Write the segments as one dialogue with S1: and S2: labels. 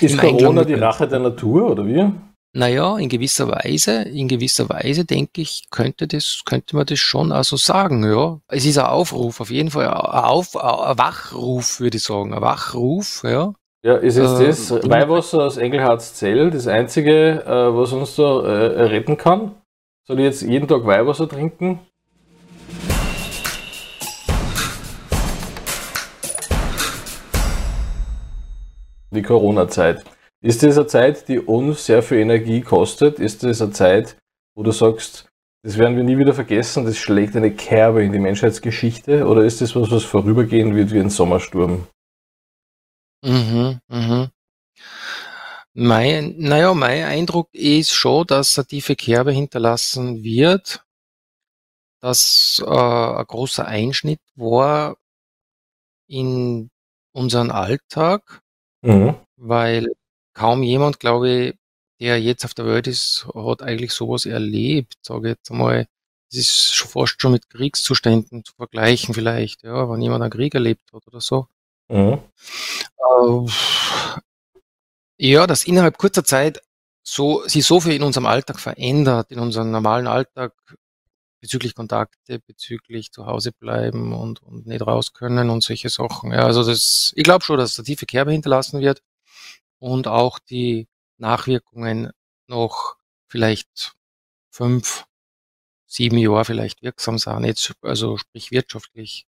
S1: Ist Corona die Rache der Natur oder wie?
S2: Naja, in gewisser Weise, in gewisser Weise denke ich, könnte das, könnte man das schon also sagen, ja. Es ist ein Aufruf, auf jeden Fall, ein, Auf, ein Wachruf, würde ich sagen, ein Wachruf, ja.
S1: Ja, ist jetzt äh, das Weihwasser aus Engelhards Zell das einzige, äh, was uns da äh, retten kann? Soll ich jetzt jeden Tag Weihwasser trinken? Die Corona-Zeit. Ist das eine Zeit, die uns sehr viel Energie kostet? Ist das eine Zeit, wo du sagst, das werden wir nie wieder vergessen, das schlägt eine Kerbe in die Menschheitsgeschichte? Oder ist das was, was vorübergehen wird wie ein Sommersturm?
S2: Mhm, mhm. Mein, naja, mein Eindruck ist schon, dass eine tiefe Kerbe hinterlassen wird, dass äh, ein großer Einschnitt war in unseren Alltag, mhm. weil kaum jemand, glaube ich, der jetzt auf der Welt ist, hat eigentlich sowas erlebt, sage ich jetzt einmal. Es ist schon fast schon mit Kriegszuständen zu vergleichen vielleicht, ja, wenn jemand einen Krieg erlebt hat oder so. Mhm. Äh, ja, dass innerhalb kurzer Zeit so, sich so viel in unserem Alltag verändert, in unserem normalen Alltag bezüglich Kontakte, bezüglich zu Hause bleiben und, und nicht raus können und solche Sachen. Ja, also das, ich glaube schon, dass da tiefe Kerbe hinterlassen wird und auch die Nachwirkungen noch vielleicht fünf, sieben Jahre vielleicht wirksam sind, jetzt, also sprich wirtschaftlich,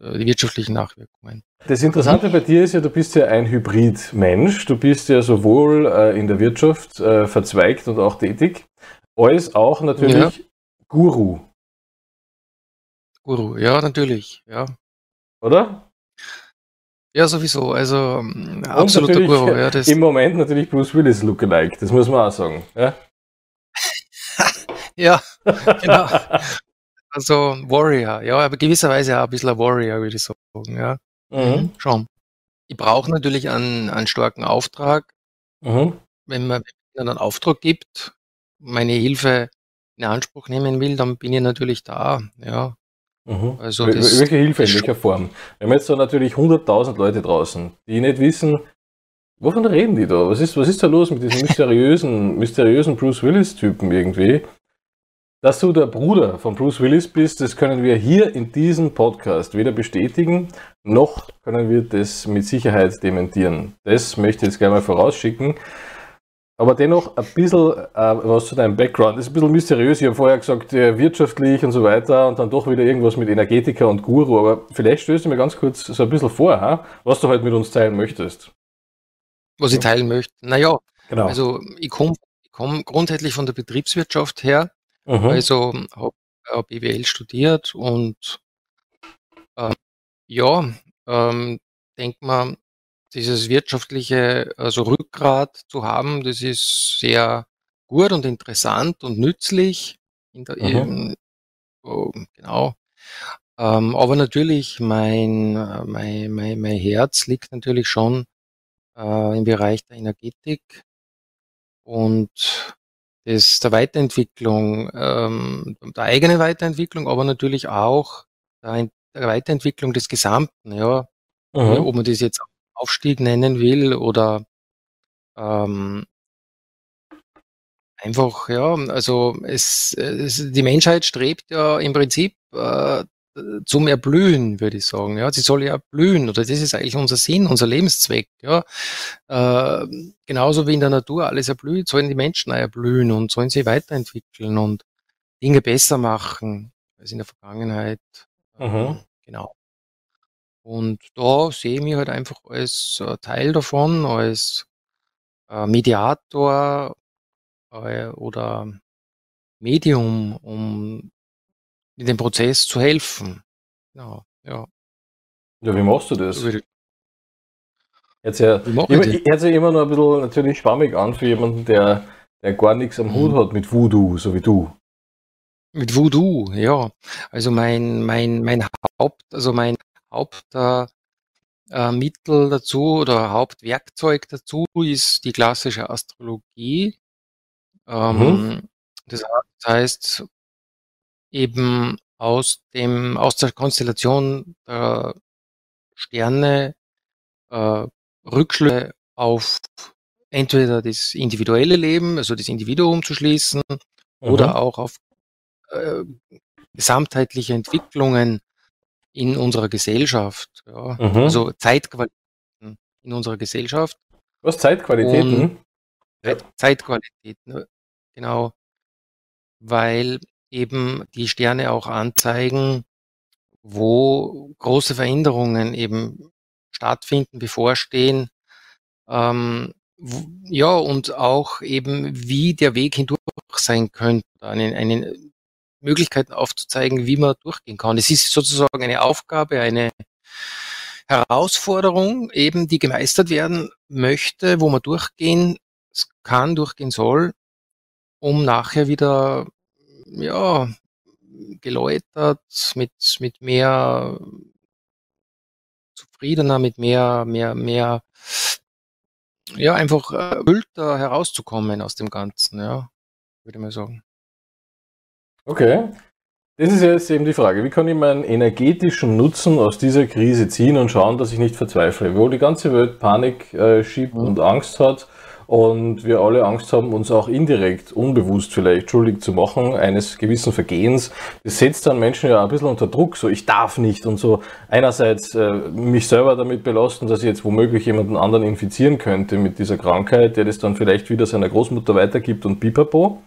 S2: äh, die wirtschaftlichen Nachwirkungen.
S1: Das Interessante bei dir ist ja, du bist ja ein Hybrid-Mensch. Du bist ja sowohl äh, in der Wirtschaft äh, verzweigt und auch tätig, als auch natürlich ja. Guru.
S2: Guru, ja, natürlich, ja.
S1: Oder?
S2: Ja, sowieso. Also ähm, absoluter Guru. Ja,
S1: das Im Moment natürlich Bruce Willis Lookalike, das muss man auch sagen. Ja,
S2: ja genau. Also Warrior, ja, aber gewisserweise auch ein bisschen ein Warrior, würde ich sagen, ja. Mhm. mhm. Schon. Ich brauche natürlich einen, einen starken Auftrag. Mhm. Wenn man wenn einen Auftrag gibt, meine Hilfe in Anspruch nehmen will, dann bin ich natürlich da, ja.
S1: Mhm. Also Welche Hilfe, in welcher Form? Wir haben jetzt so natürlich 100.000 Leute draußen, die nicht wissen, wovon reden die da? Was ist, was ist da los mit diesem mysteriösen, mysteriösen Bruce Willis-Typen irgendwie? Dass du der Bruder von Bruce Willis bist, das können wir hier in diesem Podcast weder bestätigen, noch können wir das mit Sicherheit dementieren. Das möchte ich jetzt gleich mal vorausschicken. Aber dennoch ein bisschen äh, was zu deinem Background. Das ist ein bisschen mysteriös. Ich habe vorher gesagt, äh, wirtschaftlich und so weiter und dann doch wieder irgendwas mit Energetiker und Guru. Aber vielleicht stößt du mir ganz kurz so ein bisschen vor, ha? was du heute mit uns teilen möchtest.
S2: Was ich teilen möchte? Naja, genau. also ich komme komm grundsätzlich von der Betriebswirtschaft her. Mhm. Also habe äh, BWL studiert und äh, ja, ähm, denke mal, dieses wirtschaftliche, also Rückgrat zu haben, das ist sehr gut und interessant und nützlich. In mhm. oh, genau. Ähm, aber natürlich mein, mein, mein, mein Herz liegt natürlich schon äh, im Bereich der Energetik und des, der Weiterentwicklung, ähm, der eigenen Weiterentwicklung, aber natürlich auch der, der Weiterentwicklung des Gesamten, ja. Mhm. Ob man das jetzt Aufstieg nennen will oder ähm, einfach, ja, also es, es, die Menschheit strebt ja im Prinzip äh, zum Erblühen, würde ich sagen. Ja, sie soll ja blühen oder das ist eigentlich unser Sinn, unser Lebenszweck. Ja, äh, genauso wie in der Natur alles erblüht, sollen die Menschen auch erblühen und sollen sie weiterentwickeln und Dinge besser machen als in der Vergangenheit. Mhm. Ähm, genau. Und da sehe ich mich halt einfach als äh, Teil davon, als äh, Mediator äh, oder Medium, um in dem Prozess zu helfen. Ja, ja.
S1: Ja, wie machst du das? Jetzt ja, immer, hört sich immer noch ein bisschen natürlich schwammig an für jemanden, der, der gar nichts am mhm. Hut hat mit Voodoo, so wie du.
S2: Mit Voodoo, ja. Also mein, mein, mein Haupt, also mein Hauptmittel äh, dazu oder Hauptwerkzeug dazu ist die klassische Astrologie. Ähm, mhm. Das heißt, eben aus dem, aus der Konstellation der Sterne äh, Rückschlüsse auf entweder das individuelle Leben, also das Individuum zu schließen, mhm. oder auch auf äh, gesamtheitliche Entwicklungen in unserer Gesellschaft, ja. mhm. also Zeitqualitäten in unserer Gesellschaft.
S1: Was Zeitqualitäten?
S2: Und Zeitqualitäten, genau, weil eben die Sterne auch anzeigen, wo große Veränderungen eben stattfinden, bevorstehen. Ähm, ja, und auch eben, wie der Weg hindurch sein könnte, eine, eine Möglichkeiten aufzuzeigen, wie man durchgehen kann. Es ist sozusagen eine Aufgabe, eine Herausforderung, eben die gemeistert werden möchte, wo man durchgehen kann, durchgehen soll, um nachher wieder ja, geläutert, mit, mit mehr zufriedener, mit mehr, mehr, mehr, ja, einfach erfüllter herauszukommen aus dem Ganzen, ja, würde ich mal sagen.
S1: Okay. Das ist jetzt eben die Frage, wie kann ich meinen energetischen Nutzen aus dieser Krise ziehen und schauen, dass ich nicht verzweifle? Wo die ganze Welt Panik äh, schiebt mhm. und Angst hat, und wir alle Angst haben, uns auch indirekt, unbewusst vielleicht schuldig zu machen, eines gewissen Vergehens. Das setzt dann Menschen ja ein bisschen unter Druck, so ich darf nicht und so einerseits äh, mich selber damit belasten, dass ich jetzt womöglich jemanden anderen infizieren könnte mit dieser Krankheit, der das dann vielleicht wieder seiner Großmutter weitergibt und pipapo.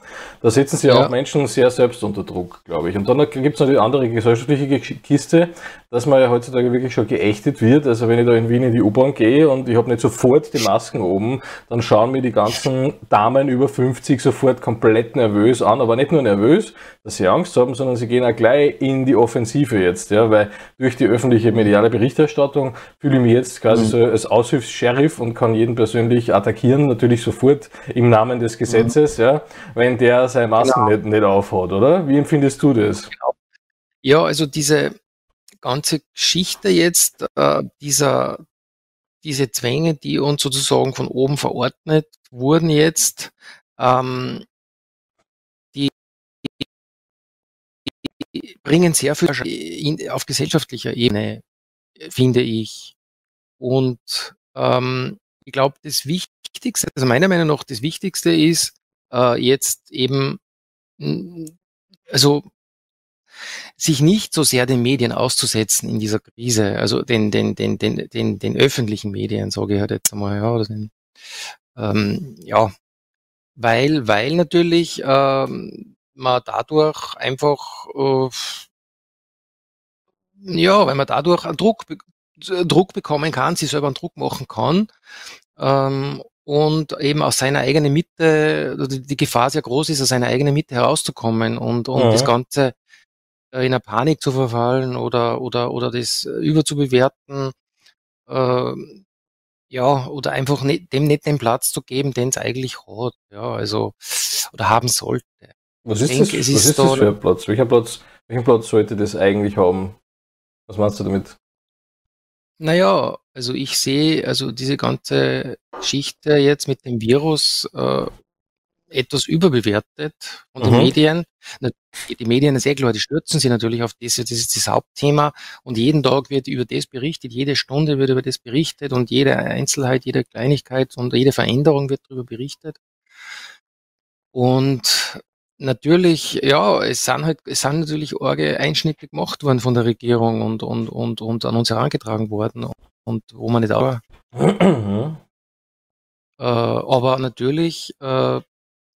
S1: Da setzen sich ja. auch Menschen sehr selbst unter Druck, glaube ich. Und dann gibt es die andere gesellschaftliche Kiste, dass man ja heutzutage wirklich schon geächtet wird. Also wenn ich da in Wien in die U-Bahn gehe und ich habe nicht sofort die Masken oben, dann schauen mir die ganzen Damen über 50 sofort komplett nervös an, aber nicht nur nervös, dass sie Angst haben, sondern sie gehen auch gleich in die Offensive jetzt, ja, weil durch die öffentliche mediale Berichterstattung fühle ich mich jetzt quasi mhm. so als Aushilfs-Sheriff und kann jeden persönlich attackieren, natürlich sofort im Namen des Gesetzes, mhm. ja, wenn der seine Masken genau. nicht, nicht aufhat, oder? Wie empfindest du das? Genau.
S2: Ja, also diese ganze Geschichte jetzt äh, dieser diese Zwänge, die uns sozusagen von oben verordnet wurden jetzt, ähm, die, die bringen sehr viel auf gesellschaftlicher Ebene, finde ich. Und ähm, ich glaube, das Wichtigste, also meiner Meinung nach das Wichtigste ist äh, jetzt eben, also sich nicht so sehr den Medien auszusetzen in dieser Krise, also den, den, den, den, den, den öffentlichen Medien, sage ich halt jetzt einmal, ja, oder den, ähm, ja, weil, weil natürlich ähm, man dadurch einfach, äh, ja, weil man dadurch einen Druck, Druck bekommen kann, sich selber einen Druck machen kann ähm, und eben aus seiner eigenen Mitte, die Gefahr sehr groß ist, aus seiner eigenen Mitte herauszukommen und, und ja. das Ganze äh, in eine Panik zu verfallen oder, oder, oder das überzubewerten, äh, ja, oder einfach nicht, dem nicht den Platz zu geben, den es eigentlich hat, ja, also, oder haben sollte.
S1: Was ist, denke, das, was ist das für ein Platz? Welcher Platz, welchen Platz sollte das eigentlich haben? Was meinst du damit?
S2: Naja, also ich sehe, also diese ganze Geschichte jetzt mit dem Virus äh, etwas überbewertet von den mhm. Medien. Die Medien eh klar, die stürzen sich natürlich auf das, das ist das Hauptthema und jeden Tag wird über das berichtet, jede Stunde wird über das berichtet und jede Einzelheit, jede Kleinigkeit und jede Veränderung wird darüber berichtet. Und natürlich, ja, es sind halt, es sind natürlich arge Einschnitte gemacht worden von der Regierung und, und, und, und an uns herangetragen worden und wo man nicht auch. Mhm. Äh, aber natürlich äh,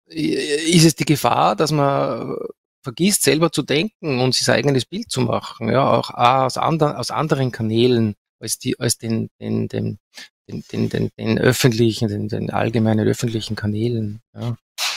S2: ist es die Gefahr, dass man vergisst, selber zu denken und sich sein eigenes Bild zu machen, ja, auch aus, andre, aus anderen Kanälen als, die, als den, den, den, den, den, den, den öffentlichen, den, den allgemeinen öffentlichen Kanälen. Ja.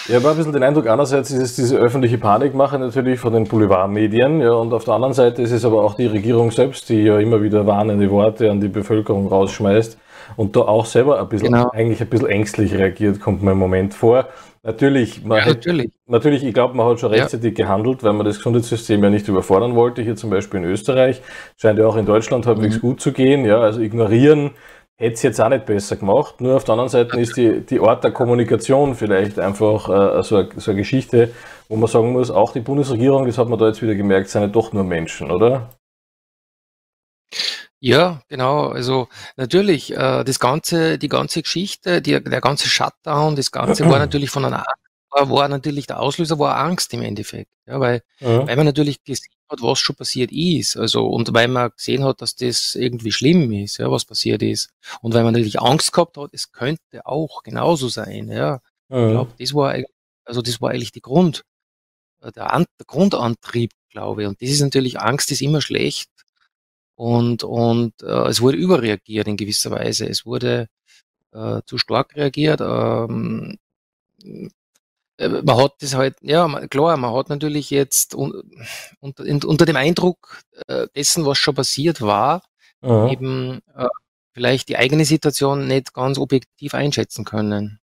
S1: Ich habe ein bisschen den Eindruck, einerseits ist es diese öffentliche Panikmache natürlich von den Boulevardmedien, ja, und auf der anderen Seite ist es aber auch die Regierung selbst, die ja immer wieder warnende Worte an die Bevölkerung rausschmeißt und da auch selber ein bisschen, genau. eigentlich ein bisschen ängstlich reagiert, kommt mir im Moment vor. Natürlich, man ja, hat, natürlich. natürlich, ich glaube, man hat schon rechtzeitig ja. gehandelt, weil man das Gesundheitssystem ja nicht überfordern wollte. Hier zum Beispiel in Österreich scheint ja auch in Deutschland halbwegs mhm. gut zu gehen. Ja, also ignorieren hätte es jetzt auch nicht besser gemacht. Nur auf der anderen Seite ist die, die Art der Kommunikation vielleicht einfach äh, so, eine, so eine Geschichte, wo man sagen muss, auch die Bundesregierung, das hat man da jetzt wieder gemerkt, sind ja doch nur Menschen, oder?
S2: Ja, genau. Also natürlich, äh, das ganze, die ganze Geschichte, die, der ganze Shutdown, das Ganze war natürlich von einer war, natürlich der Auslöser war Angst im Endeffekt. Ja, weil,
S1: Mhm.
S2: weil man natürlich gesehen hat, was schon passiert ist. Also, und weil man gesehen hat, dass das irgendwie schlimm ist, ja, was passiert ist. Und weil man natürlich Angst gehabt hat, es könnte auch genauso sein, ja. Ich
S1: Mhm.
S2: glaube, das war, also das war eigentlich die Grund, äh, der, An der Grundantrieb, glaube ich. Und das ist natürlich, Angst ist immer schlecht. Und, und äh, es wurde überreagiert in gewisser Weise. Es wurde äh, zu stark reagiert. Ähm, äh, man hat das halt, ja, klar, man hat natürlich jetzt un, unter, dem Eindruck äh, dessen, was schon passiert war,
S1: Mhm.
S2: eben äh, vielleicht die eigene Situation nicht ganz objektiv einschätzen können.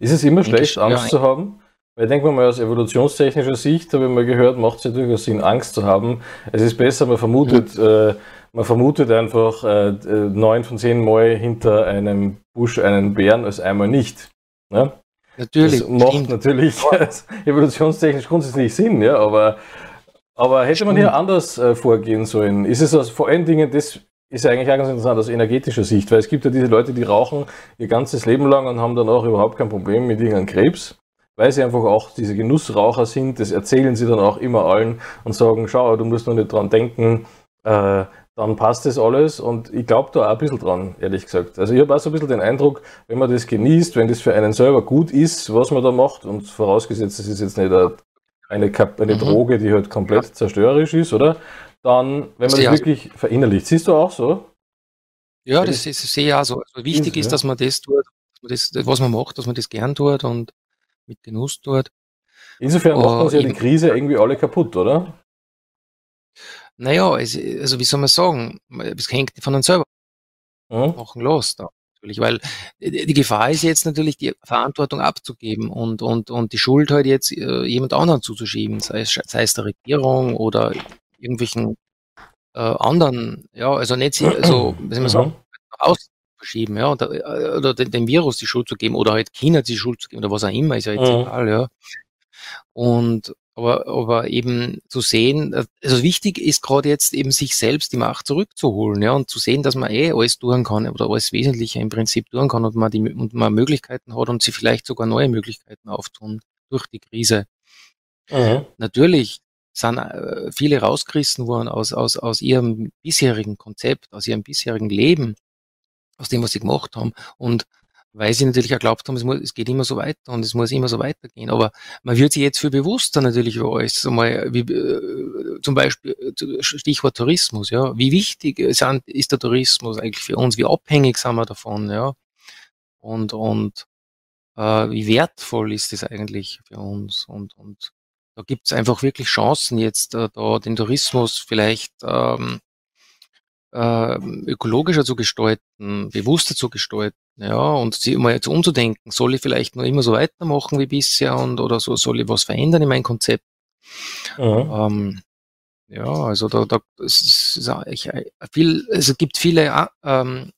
S1: Ist es immer
S2: Denke
S1: schlecht,
S2: ich, ja,
S1: Angst zu haben? Weil denken wir mal aus evolutionstechnischer Sicht, habe ich mal gehört, macht es ja durchaus Sinn, Angst zu haben. Es ist besser, man vermutet, äh, man vermutet einfach äh, äh, neun von zehn Mal hinter einem Busch einen Bären als einmal nicht. Ne?
S2: Natürlich,
S1: Das macht
S2: stimmt.
S1: natürlich evolutionstechnisch grundsätzlich Sinn, ja, aber, aber hätte man hier anders äh, vorgehen sollen? Ist es aus, vor allen Dingen, das ist eigentlich auch ganz interessant aus energetischer Sicht, weil es gibt ja diese Leute, die rauchen ihr ganzes Leben lang und haben dann auch überhaupt kein Problem mit irgendeinem Krebs, weil sie einfach auch diese Genussraucher sind, das erzählen sie dann auch immer allen und sagen, schau, du musst nur nicht dran denken, äh, dann passt das alles und ich glaube da auch ein bisschen dran, ehrlich gesagt. Also ich habe auch so ein bisschen den Eindruck, wenn man das genießt, wenn das für einen selber gut ist, was man da macht und vorausgesetzt, es ist jetzt nicht eine, eine, eine
S2: Mhm.
S1: Droge, die halt komplett zerstörerisch ist, oder? Dann, wenn man das
S2: Ja.
S1: wirklich verinnerlicht. Siehst du auch so?
S2: Ja,
S1: Ja,
S2: das ist sehr ja so. Also wichtig
S1: Ist, ja.
S2: dass man das tut, dass man das, was man macht, dass man das gern tut und mit Genuss tut.
S1: Insofern macht uns ja die
S2: eben.
S1: Krise irgendwie alle kaputt, oder?
S2: Naja, es, also wie soll man sagen, es hängt von einem selber
S1: Hm?
S2: machen los da. Natürlich, weil die Gefahr ist jetzt natürlich, die Verantwortung abzugeben und, und, und die Schuld halt jetzt äh, jemand anderen zuzuschieben, sei es, sei es der Regierung oder irgendwelchen äh, anderen, ja, also nicht, also, wie soll man sagen, aus verschieben, ja, oder, äh, oder den, dem Virus die Schuld zu geben oder halt China die Schuld zu geben oder was auch immer, ist ja jetzt
S1: Mhm.
S2: egal, ja. Und aber, aber eben zu sehen, äh, also wichtig ist gerade jetzt eben sich selbst die Macht zurückzuholen, ja, und zu sehen, dass man eh alles tun kann oder alles Wesentliche im Prinzip tun kann und man die und man Möglichkeiten hat und sie vielleicht sogar neue Möglichkeiten auftun durch die Krise.
S1: Mhm.
S2: Natürlich sind äh, viele rausgerissen worden aus, aus, aus ihrem bisherigen Konzept, aus ihrem bisherigen Leben, aus dem, was sie gemacht haben. Und weil sie natürlich auch glaubt haben, es, muss, es geht immer so weiter und es muss immer so weitergehen. Aber man wird sich jetzt viel bewusster natürlich über alles. Einmal, wie, äh, zum Beispiel äh, Stichwort Tourismus, ja. Wie wichtig sind, ist der Tourismus eigentlich für uns? Wie abhängig sind wir davon, ja? Und, und äh, wie wertvoll ist es eigentlich für uns? Und, und da gibt es einfach wirklich Chancen jetzt, äh, da den Tourismus vielleicht ähm, äh, ökologischer zu gestalten, bewusster zu gestalten, ja, und sie mal jetzt umzudenken, soll ich vielleicht nur immer so weitermachen wie bisher und oder so soll ich was verändern in meinem Konzept?
S1: Mhm.
S2: Ähm, ja, also da, da es ist eigentlich viel, also es gibt viele äh, ähm,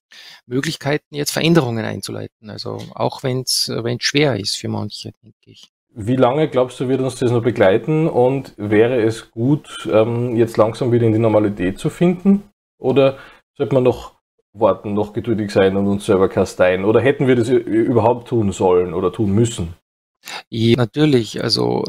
S2: Möglichkeiten, jetzt Veränderungen einzuleiten. Also auch wenn es wenn schwer ist für manche, denke ich.
S1: Wie lange glaubst du, wird uns das noch begleiten und wäre es gut, ähm, jetzt langsam wieder in die Normalität zu finden? Oder sollte man noch warten, noch geduldig sein und uns selber kasteien? Oder hätten wir das überhaupt tun sollen oder tun müssen?
S2: Ja, natürlich, also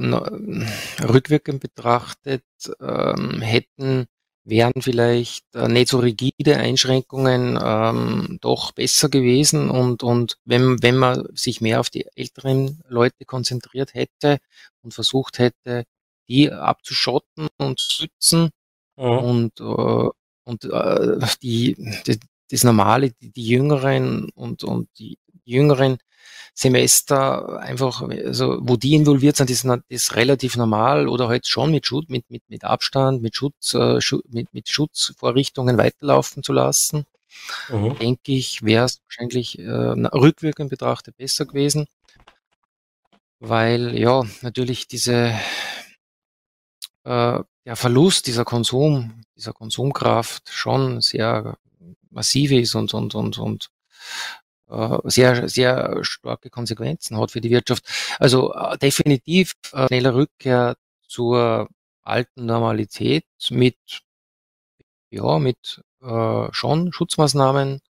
S2: rückwirkend betrachtet ähm, hätten, wären vielleicht äh, nicht so rigide Einschränkungen ähm, doch besser gewesen und, und wenn, wenn man sich mehr auf die älteren Leute konzentriert hätte und versucht hätte, die abzuschotten und zu schützen
S1: Mhm.
S2: und, äh, und äh, die, die, das Normale, die, die Jüngeren und, und die Jüngeren Semester einfach, also wo die involviert sind, ist das ist relativ normal oder halt schon mit Schutz, mit, mit, mit Abstand, mit Schutz, äh, mit, mit Schutzvorrichtungen weiterlaufen zu lassen,
S1: Mhm.
S2: denke ich, wäre es wahrscheinlich äh, rückwirkend betrachtet besser gewesen, weil ja natürlich diese äh, der Verlust dieser Konsum, dieser Konsumkraft schon sehr massiv ist und, und, und, und äh, sehr, sehr starke Konsequenzen hat für die Wirtschaft. Also äh, definitiv äh, schnelle Rückkehr zur alten Normalität mit, ja, mit äh, schon Schutzmaßnahmen,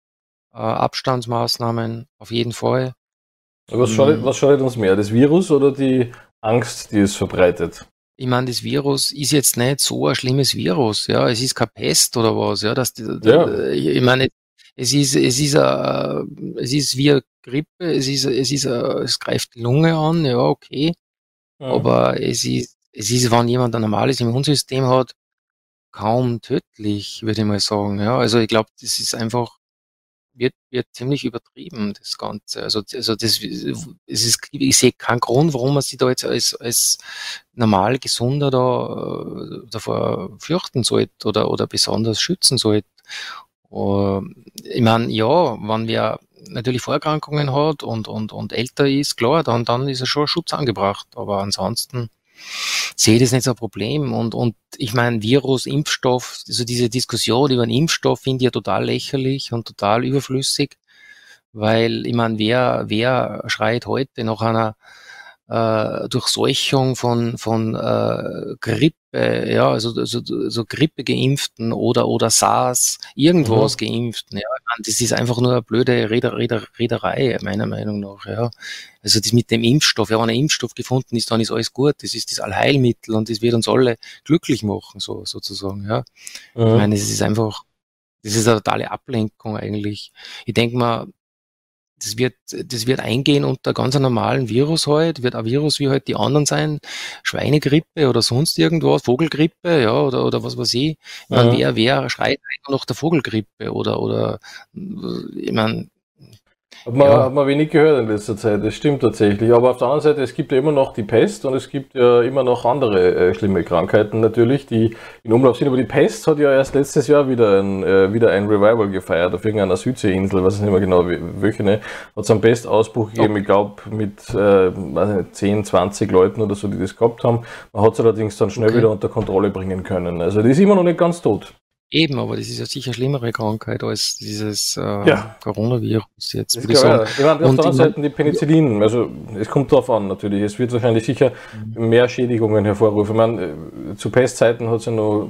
S2: äh, Abstandsmaßnahmen, auf jeden Fall.
S1: Was schadet, was schadet uns mehr, das Virus oder die Angst, die es verbreitet?
S2: Ich meine, das Virus ist jetzt nicht so ein schlimmes Virus, ja. Es ist keine Pest oder was, ja. Das, ja. Ich meine, es ist, es ist, a, es ist wie eine Grippe, es ist, es ist, a, es greift die Lunge an, ja, okay. Ja. Aber es ist, es ist, wenn jemand ein normales Immunsystem hat, kaum tödlich, würde ich mal sagen, ja. Also ich glaube, das ist einfach, wird, wird ziemlich übertrieben, das Ganze. Also, also das, es ist, ich sehe keinen Grund, warum man sich da jetzt als, als normal Gesunder da äh, davor fürchten sollte oder, oder besonders schützen sollte. Ähm, ich meine, ja, wenn wer natürlich Vorerkrankungen hat und, und, und älter ist, klar, dann, dann ist er schon Schutz angebracht. Aber ansonsten sehe das nicht so ein Problem. Und, und ich meine, Virus, Impfstoff, also diese Diskussion über einen Impfstoff finde ich ja total lächerlich und total überflüssig. Weil, ich meine, wer, wer schreit heute nach einer äh, Durchseuchung von, von äh, Grippe, ja, also, also so Grippe geimpften oder, oder SARS, irgendwas mhm. geimpften, ja. Das ist einfach nur eine blöde Reder, Reder, Rederei, meiner Meinung nach, ja. Also das mit dem Impfstoff, ja, wenn ein Impfstoff gefunden ist, dann ist alles gut. Das ist das Allheilmittel und das wird uns alle glücklich machen, so, sozusagen, ja. Mhm. Ich meine, es ist einfach, das ist eine totale Ablenkung eigentlich. Ich denke mal, das wird, das wird eingehen unter ganz normalen Virus halt, wird ein Virus wie halt die anderen sein, Schweinegrippe oder sonst irgendwas, Vogelgrippe, ja, oder, oder was weiß ich. ich mein, ja. wer, wer schreit nach der Vogelgrippe oder, oder, ich meine,
S1: hat man, ja. hat man wenig gehört in letzter Zeit, das stimmt tatsächlich. Aber auf der anderen Seite, es gibt ja immer noch die Pest und es gibt ja immer noch andere äh, schlimme Krankheiten natürlich, die in Umlauf sind. Aber die Pest hat ja erst letztes Jahr wieder ein, äh, wieder ein Revival gefeiert auf irgendeiner Südseeinsel, was ist nicht mehr genau, welche, ne? Hat es einen Pestausbruch gegeben, okay. ich glaube mit äh, weiß nicht, 10, 20 Leuten oder so, die das gehabt haben. Man hat es allerdings dann schnell okay. wieder unter Kontrolle bringen können. Also die ist immer noch nicht ganz tot.
S2: Eben, aber das ist ja sicher schlimmere Krankheit als dieses äh, ja. Coronavirus jetzt.
S1: Ich sagen. Ja. Ich meine, auf der anderen Seite die Penicillin, also es kommt darauf an natürlich, es wird wahrscheinlich sicher mehr Schädigungen hervorrufen. Ich meine, äh, zu Pestzeiten hat es ja noch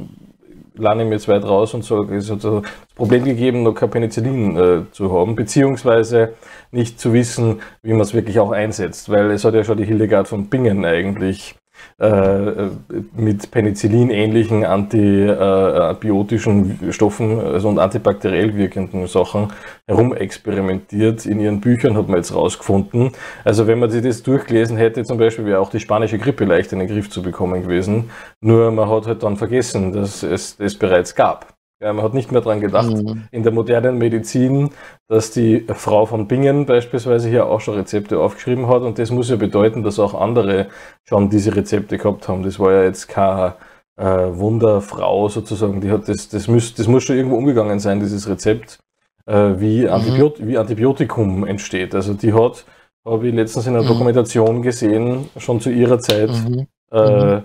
S1: lange mir jetzt weit raus und so, es hat das Problem gegeben, noch kein Penicillin äh, zu haben, beziehungsweise nicht zu wissen, wie man es wirklich auch einsetzt, weil es hat ja schon die Hildegard von Bingen eigentlich äh, mit Penicillin-ähnlichen antibiotischen Stoffen also und antibakteriell wirkenden Sachen herumexperimentiert. In ihren Büchern hat man jetzt rausgefunden. Also wenn man sich das durchgelesen hätte, zum Beispiel wäre auch die spanische Grippe leicht in den Griff zu bekommen gewesen. Nur man hat halt dann vergessen, dass es das bereits gab. Ja, man hat nicht mehr daran gedacht, mhm. in der modernen Medizin, dass die Frau von Bingen beispielsweise hier auch schon Rezepte aufgeschrieben hat. Und das muss ja bedeuten, dass auch andere schon diese Rezepte gehabt haben. Das war ja jetzt keine äh, Wunderfrau sozusagen. Die hat das, das, muss, das muss schon irgendwo umgegangen sein, dieses Rezept, äh, wie, mhm. Antibiot wie Antibiotikum entsteht. Also die hat, habe ich letztens in einer mhm. Dokumentation gesehen, schon zu ihrer Zeit mhm. äh, mhm.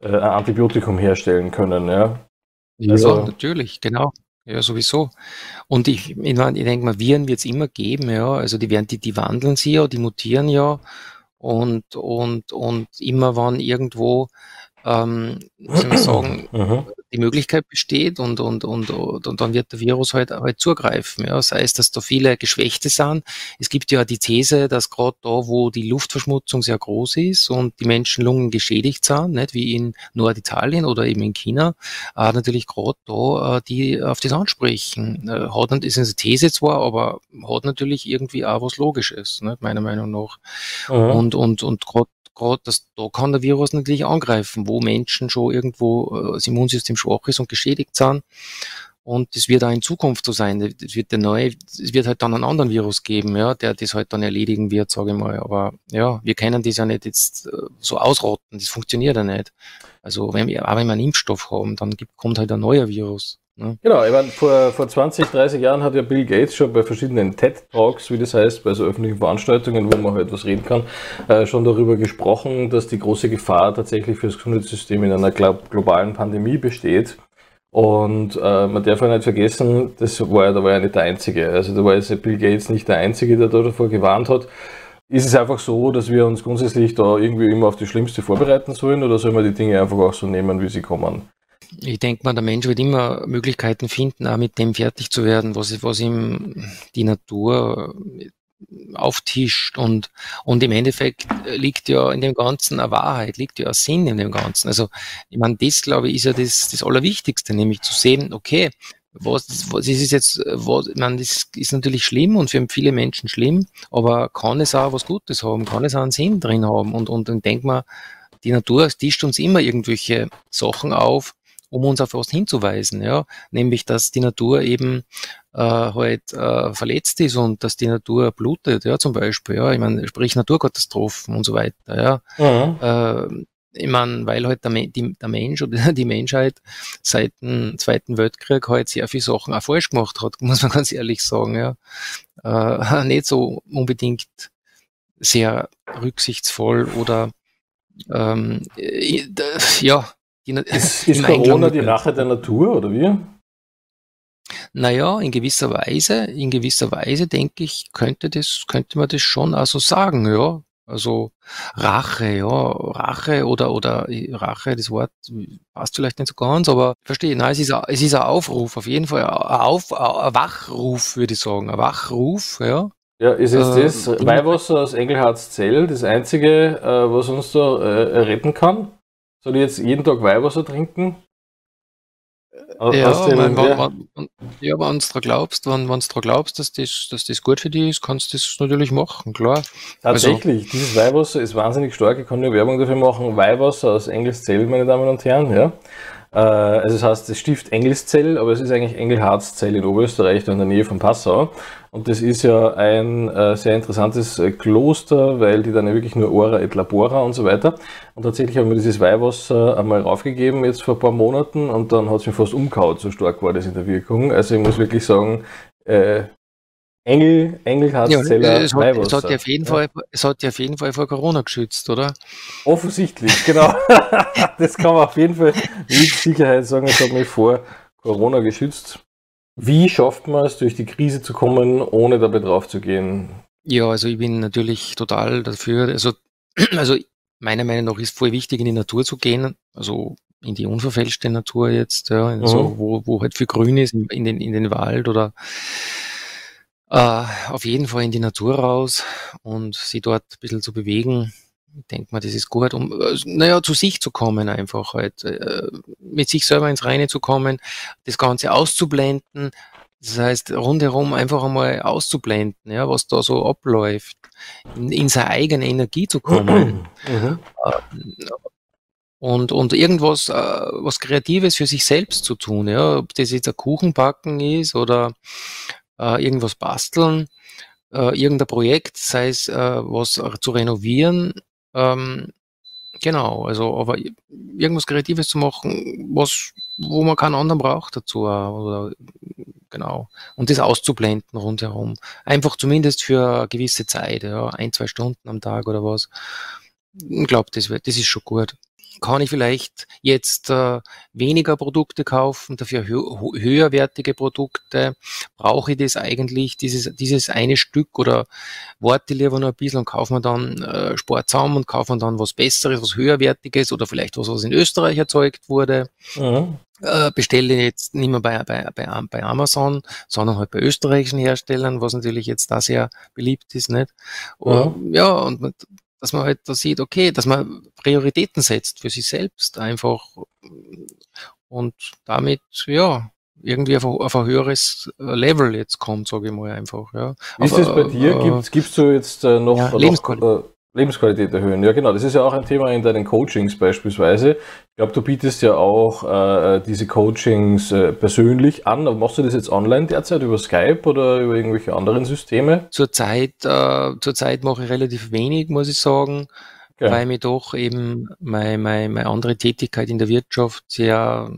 S1: äh, ein Antibiotikum herstellen können. Ja.
S2: Ja, also, natürlich, genau. Ja, sowieso. Und ich, ich, ich denke mal, Viren wird es immer geben, ja. Also die werden, die, die wandeln sich ja, die mutieren ja. Und, und, und immer wann irgendwo ähm, soll man sagen. Die Möglichkeit besteht und, und, und, und, dann wird der Virus halt, halt zugreifen. Ja. Sei es, dass da viele Geschwächte sind. Es gibt ja die These, dass gerade da, wo die Luftverschmutzung sehr groß ist und die Menschenlungen geschädigt sind, nicht wie in Norditalien oder eben in China, äh, natürlich gerade da, äh, die auf das ansprechen. Äh, hat, ist eine These zwar, aber hat natürlich irgendwie auch was Logisches, nicht, meiner Meinung nach. Mhm. Und, und, und gerade gerade das, da kann der Virus natürlich angreifen, wo Menschen schon irgendwo äh, das Immunsystem schwach ist und geschädigt sind. Und das wird auch in Zukunft so sein. Das wird der neue, es wird halt dann einen anderen Virus geben, ja, der das halt dann erledigen wird, sage ich mal. Aber ja, wir können das ja nicht jetzt äh, so ausrotten. Das funktioniert ja nicht. Also wenn wir, auch wenn wir einen Impfstoff haben, dann gibt, kommt halt ein neuer Virus.
S1: Ne? Genau, ich meine, vor, vor 20, 30 Jahren hat ja Bill Gates schon bei verschiedenen TED-Talks, wie das heißt, bei so öffentlichen Veranstaltungen, wo man halt was reden kann, äh, schon darüber gesprochen, dass die große Gefahr tatsächlich für das Gesundheitssystem in einer globalen Pandemie besteht. Und äh, man darf ja nicht vergessen, das war ja, da war ja nicht der Einzige. Also da war jetzt Bill Gates nicht der Einzige, der davor gewarnt hat. Ist es einfach so, dass wir uns grundsätzlich da irgendwie immer auf das Schlimmste vorbereiten sollen oder sollen wir die Dinge einfach auch so nehmen, wie sie kommen?
S2: Ich denke mal, der Mensch wird immer Möglichkeiten finden, auch mit dem fertig zu werden, was, was ihm die Natur auftischt und, und im Endeffekt liegt ja in dem Ganzen eine Wahrheit, liegt ja ein Sinn in dem Ganzen. Also, ich meine, das glaube ich ist ja das, das Allerwichtigste, nämlich zu sehen, okay, was, was ist jetzt, was, ich meine, das ist natürlich schlimm und für viele Menschen schlimm, aber kann es auch was Gutes haben, kann es auch einen Sinn drin haben und, und dann denkt man, die Natur tischt uns immer irgendwelche Sachen auf, um uns auf was hinzuweisen, ja, nämlich, dass die Natur eben äh, halt äh, verletzt ist und dass die Natur blutet, ja, zum Beispiel, ja, ich meine, sprich Naturkatastrophen und so weiter, ja. Mhm. Äh, ich meine, weil halt der, die, der, Mensch oder die Menschheit seit dem Zweiten Weltkrieg halt sehr viele Sachen auch falsch gemacht hat, muss man ganz ehrlich sagen, ja. Äh, nicht so unbedingt sehr rücksichtsvoll oder ähm, äh, ja.
S1: Die, ist, ist Corona die Rache der Natur oder wie?
S2: Naja, in gewisser Weise, in gewisser Weise denke ich, könnte das, könnte man das schon also sagen, ja. Also Rache, ja, Rache oder oder Rache, das Wort passt vielleicht nicht so ganz, aber verstehe, nein, es ist ein, es ist ein Aufruf, auf jeden Fall ein, Auf, ein Wachruf, würde ich sagen, ein Wachruf, ja.
S1: Ja, ist jetzt äh, das Weihwasser aus Engelhards Zell das einzige, äh, was uns da äh, retten kann? Soll ich jetzt jeden Tag Weihwasser trinken?
S2: Ja, wenn, wenn, wenn, ja, wenn du daran glaubst, wenn, wenn du glaubst, dass das, dass das gut für dich ist, kannst du das natürlich machen, klar.
S1: Tatsächlich, also, dieses Weihwasser ist wahnsinnig stark. Ich kann nur Werbung dafür machen. Weihwasser aus Engelszell, meine Damen und Herren, ja. Äh, also es heißt das Stift Engelszell, aber es ist eigentlich Engelhardzell in Oberösterreich, da in der Nähe von Passau. Und das ist ja ein äh, sehr interessantes äh, Kloster, weil die dann ja wirklich nur Ora et Labora und so weiter. Und tatsächlich haben wir dieses Weihwasser einmal raufgegeben, jetzt vor ein paar Monaten, und dann hat es mir fast umgehauen, so stark war das in der Wirkung. Also ich muss wirklich sagen, äh, Engel, Engelhardszeller
S2: ja, es, hat, es hat auf jeden ja. Fall, es hat ja auf jeden Fall vor Corona geschützt, oder?
S1: Offensichtlich, genau. das kann man auf jeden Fall mit Sicherheit sagen, es hat mich vor Corona geschützt. Wie schafft man es, durch die Krise zu kommen, ohne dabei drauf zu gehen?
S2: Ja, also ich bin natürlich total dafür. Also, also meiner Meinung nach ist voll wichtig, in die Natur zu gehen. Also in die unverfälschte Natur jetzt, ja, mhm. so, wo, wo halt viel Grün ist, in den, in den Wald oder äh, auf jeden Fall in die Natur raus und sie dort ein bisschen zu bewegen. Ich denke mal, das ist gut, um, äh, naja, zu sich zu kommen einfach halt, äh, mit sich selber ins Reine zu kommen, das Ganze auszublenden, das heißt, rundherum einfach einmal auszublenden, ja, was da so abläuft, in, in seine eigene Energie zu kommen. Mhm. Äh, und, und irgendwas, äh, was Kreatives für sich selbst zu tun, ja, ob das jetzt ein Kuchenbacken ist oder äh, irgendwas basteln, äh, irgendein Projekt, sei es äh, was zu renovieren. Ähm, genau, also aber irgendwas Kreatives zu machen, was, wo man keinen anderen braucht dazu. Oder, genau. Und das auszublenden rundherum. Einfach zumindest für eine gewisse Zeit, ja, ein, zwei Stunden am Tag oder was. Ich glaube, das, das ist schon gut kann ich vielleicht jetzt äh, weniger Produkte kaufen, dafür hö höherwertige Produkte? Brauche ich das eigentlich, dieses, dieses eine Stück oder warte lieber noch ein bisschen und kaufe mir dann äh, Sport zusammen und kaufe mir dann was Besseres, was höherwertiges oder vielleicht was, was in Österreich erzeugt wurde? Mhm. Äh, bestelle jetzt nicht mehr bei, bei, bei, bei Amazon, sondern halt bei österreichischen Herstellern, was natürlich jetzt da sehr beliebt ist, nicht? Und, ja, und dass man halt da sieht, okay, dass man Prioritäten setzt für sich selbst einfach und damit, ja, irgendwie auf, auf ein höheres Level jetzt kommt, sage ich mal einfach. Ja.
S1: Wie ist das bei dir? Äh, gibst, gibst du jetzt äh, noch, ja, noch äh, Lebensqualität erhöhen. Ja, genau. Das ist ja auch ein Thema in deinen Coachings beispielsweise. Ich glaube, du bietest ja auch äh, diese Coachings äh, persönlich an. Aber machst du das jetzt online derzeit über Skype oder über irgendwelche anderen Systeme?
S2: Zurzeit, äh, zurzeit mache ich relativ wenig, muss ich sagen, okay. weil mir doch eben meine, meine, meine andere Tätigkeit in der Wirtschaft sehr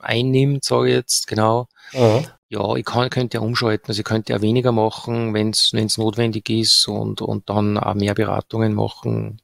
S2: einnimmt, sage ich jetzt, genau. Mhm. Ja, ich kann, könnte ja umschalten, also ich könnte ja weniger machen, wenn es notwendig ist und, und dann auch mehr Beratungen machen.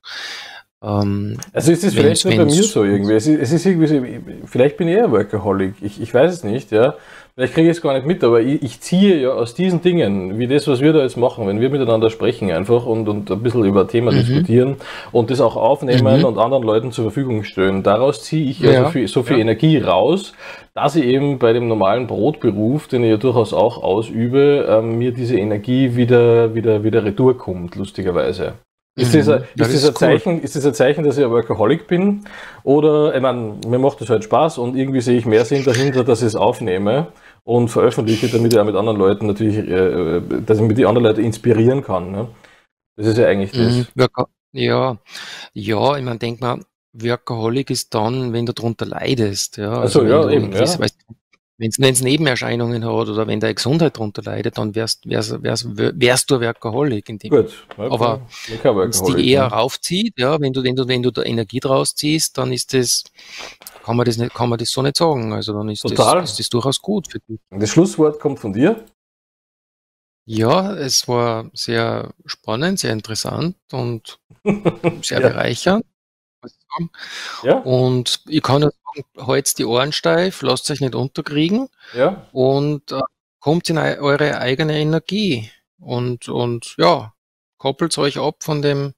S1: Ähm, also ist es vielleicht nur bei mir so irgendwie. Es ist, es ist irgendwie so, vielleicht bin ich eher Workaholic. Ich, ich weiß es nicht, ja. Vielleicht kriege ich es gar nicht mit, aber ich, ich, ziehe ja aus diesen Dingen, wie das, was wir da jetzt machen, wenn wir miteinander sprechen einfach und, und ein bisschen über Thema mhm. diskutieren und das auch aufnehmen mhm. und anderen Leuten zur Verfügung stellen. Daraus ziehe ich ja, ja so viel, so viel ja. Energie raus, dass ich eben bei dem normalen Brotberuf, den ich ja durchaus auch ausübe, ähm, mir diese Energie wieder, wieder, wieder retour kommt, lustigerweise. Ist das, ein, ist, das ein Zeichen, ist das ein Zeichen, dass ich ein Workaholic bin? Oder, ich meine, mir macht das halt Spaß und irgendwie sehe ich mehr Sinn dahinter, dass ich es aufnehme und veröffentliche, damit ich auch mit anderen Leuten natürlich, äh, äh, dass ich mit den anderen Leuten inspirieren kann. Ne? Das ist ja eigentlich das. Mhm.
S2: Ja, ja, ich meine, denk mal, Workaholic ist dann, wenn du darunter leidest. Ja,
S1: also, also ja, eben. Ja.
S2: Wenn es Nebenerscheinungen hat oder wenn deine Gesundheit darunter leidet, dann wärst, wärst, wärst, wärst du ein Workaholic. In dem Gut. Okay. Aber wenn es die eher raufzieht, ja, wenn du, wenn du, wenn du da Energie draus ziehst, dann ist das, kann man das nicht, kann man das so nicht sagen. Also dann ist, Total. Das, ist das durchaus gut für dich.
S1: Das Schlusswort kommt von dir.
S2: Ja, es war sehr spannend, sehr interessant und sehr ja. bereichernd. Ja. Und ich kann haltet die Ohren steif, lasst euch nicht unterkriegen
S1: ja.
S2: und äh, kommt in eure eigene Energie und, und ja, koppelt euch ab von dem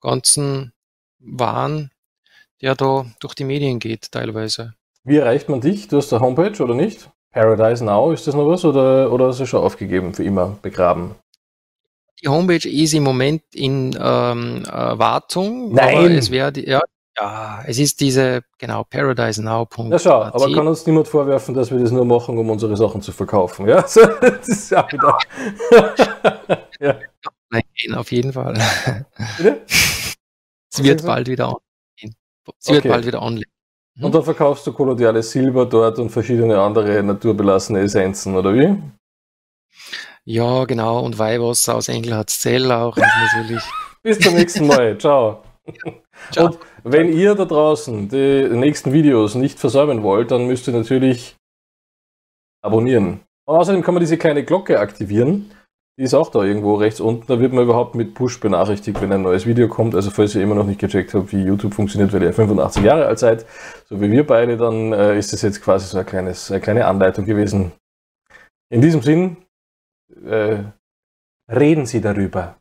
S2: ganzen Wahn, der da durch die Medien geht teilweise.
S1: Wie erreicht man dich? Du hast eine Homepage oder nicht? Paradise Now, ist das noch was oder, oder hast du schon aufgegeben, für immer begraben?
S2: Die Homepage ist im Moment in ähm, äh, Wartung.
S1: Nein!
S2: es wäre, ja, ja, es ist diese, genau, paradisenow.at.
S1: Ja, schau, aber kann uns niemand vorwerfen, dass wir das nur machen, um unsere Sachen zu verkaufen. Ja, das ist ja wieder.
S2: ja. Nein, auf jeden Fall. Bitte? Es wird bald wieder es wird okay. bald wieder online.
S1: Hm? Und dann verkaufst du kolodiales Silber dort und verschiedene andere naturbelassene Essenzen, oder wie?
S2: Ja, genau. Und Weihwasser aus Engelhardzell auch natürlich.
S1: Bis zum nächsten Mal. Ciao. Ciao. Und wenn ihr da draußen die nächsten Videos nicht versäumen wollt, dann müsst ihr natürlich abonnieren. Und außerdem kann man diese kleine Glocke aktivieren. Die ist auch da irgendwo rechts unten. Da wird man überhaupt mit Push benachrichtigt, wenn ein neues Video kommt. Also falls ihr immer noch nicht gecheckt habt, wie YouTube funktioniert, weil ihr 85 Jahre alt seid, so wie wir beide, dann äh, ist das jetzt quasi so ein kleines, eine kleine Anleitung gewesen. In diesem Sinn, äh, reden Sie darüber.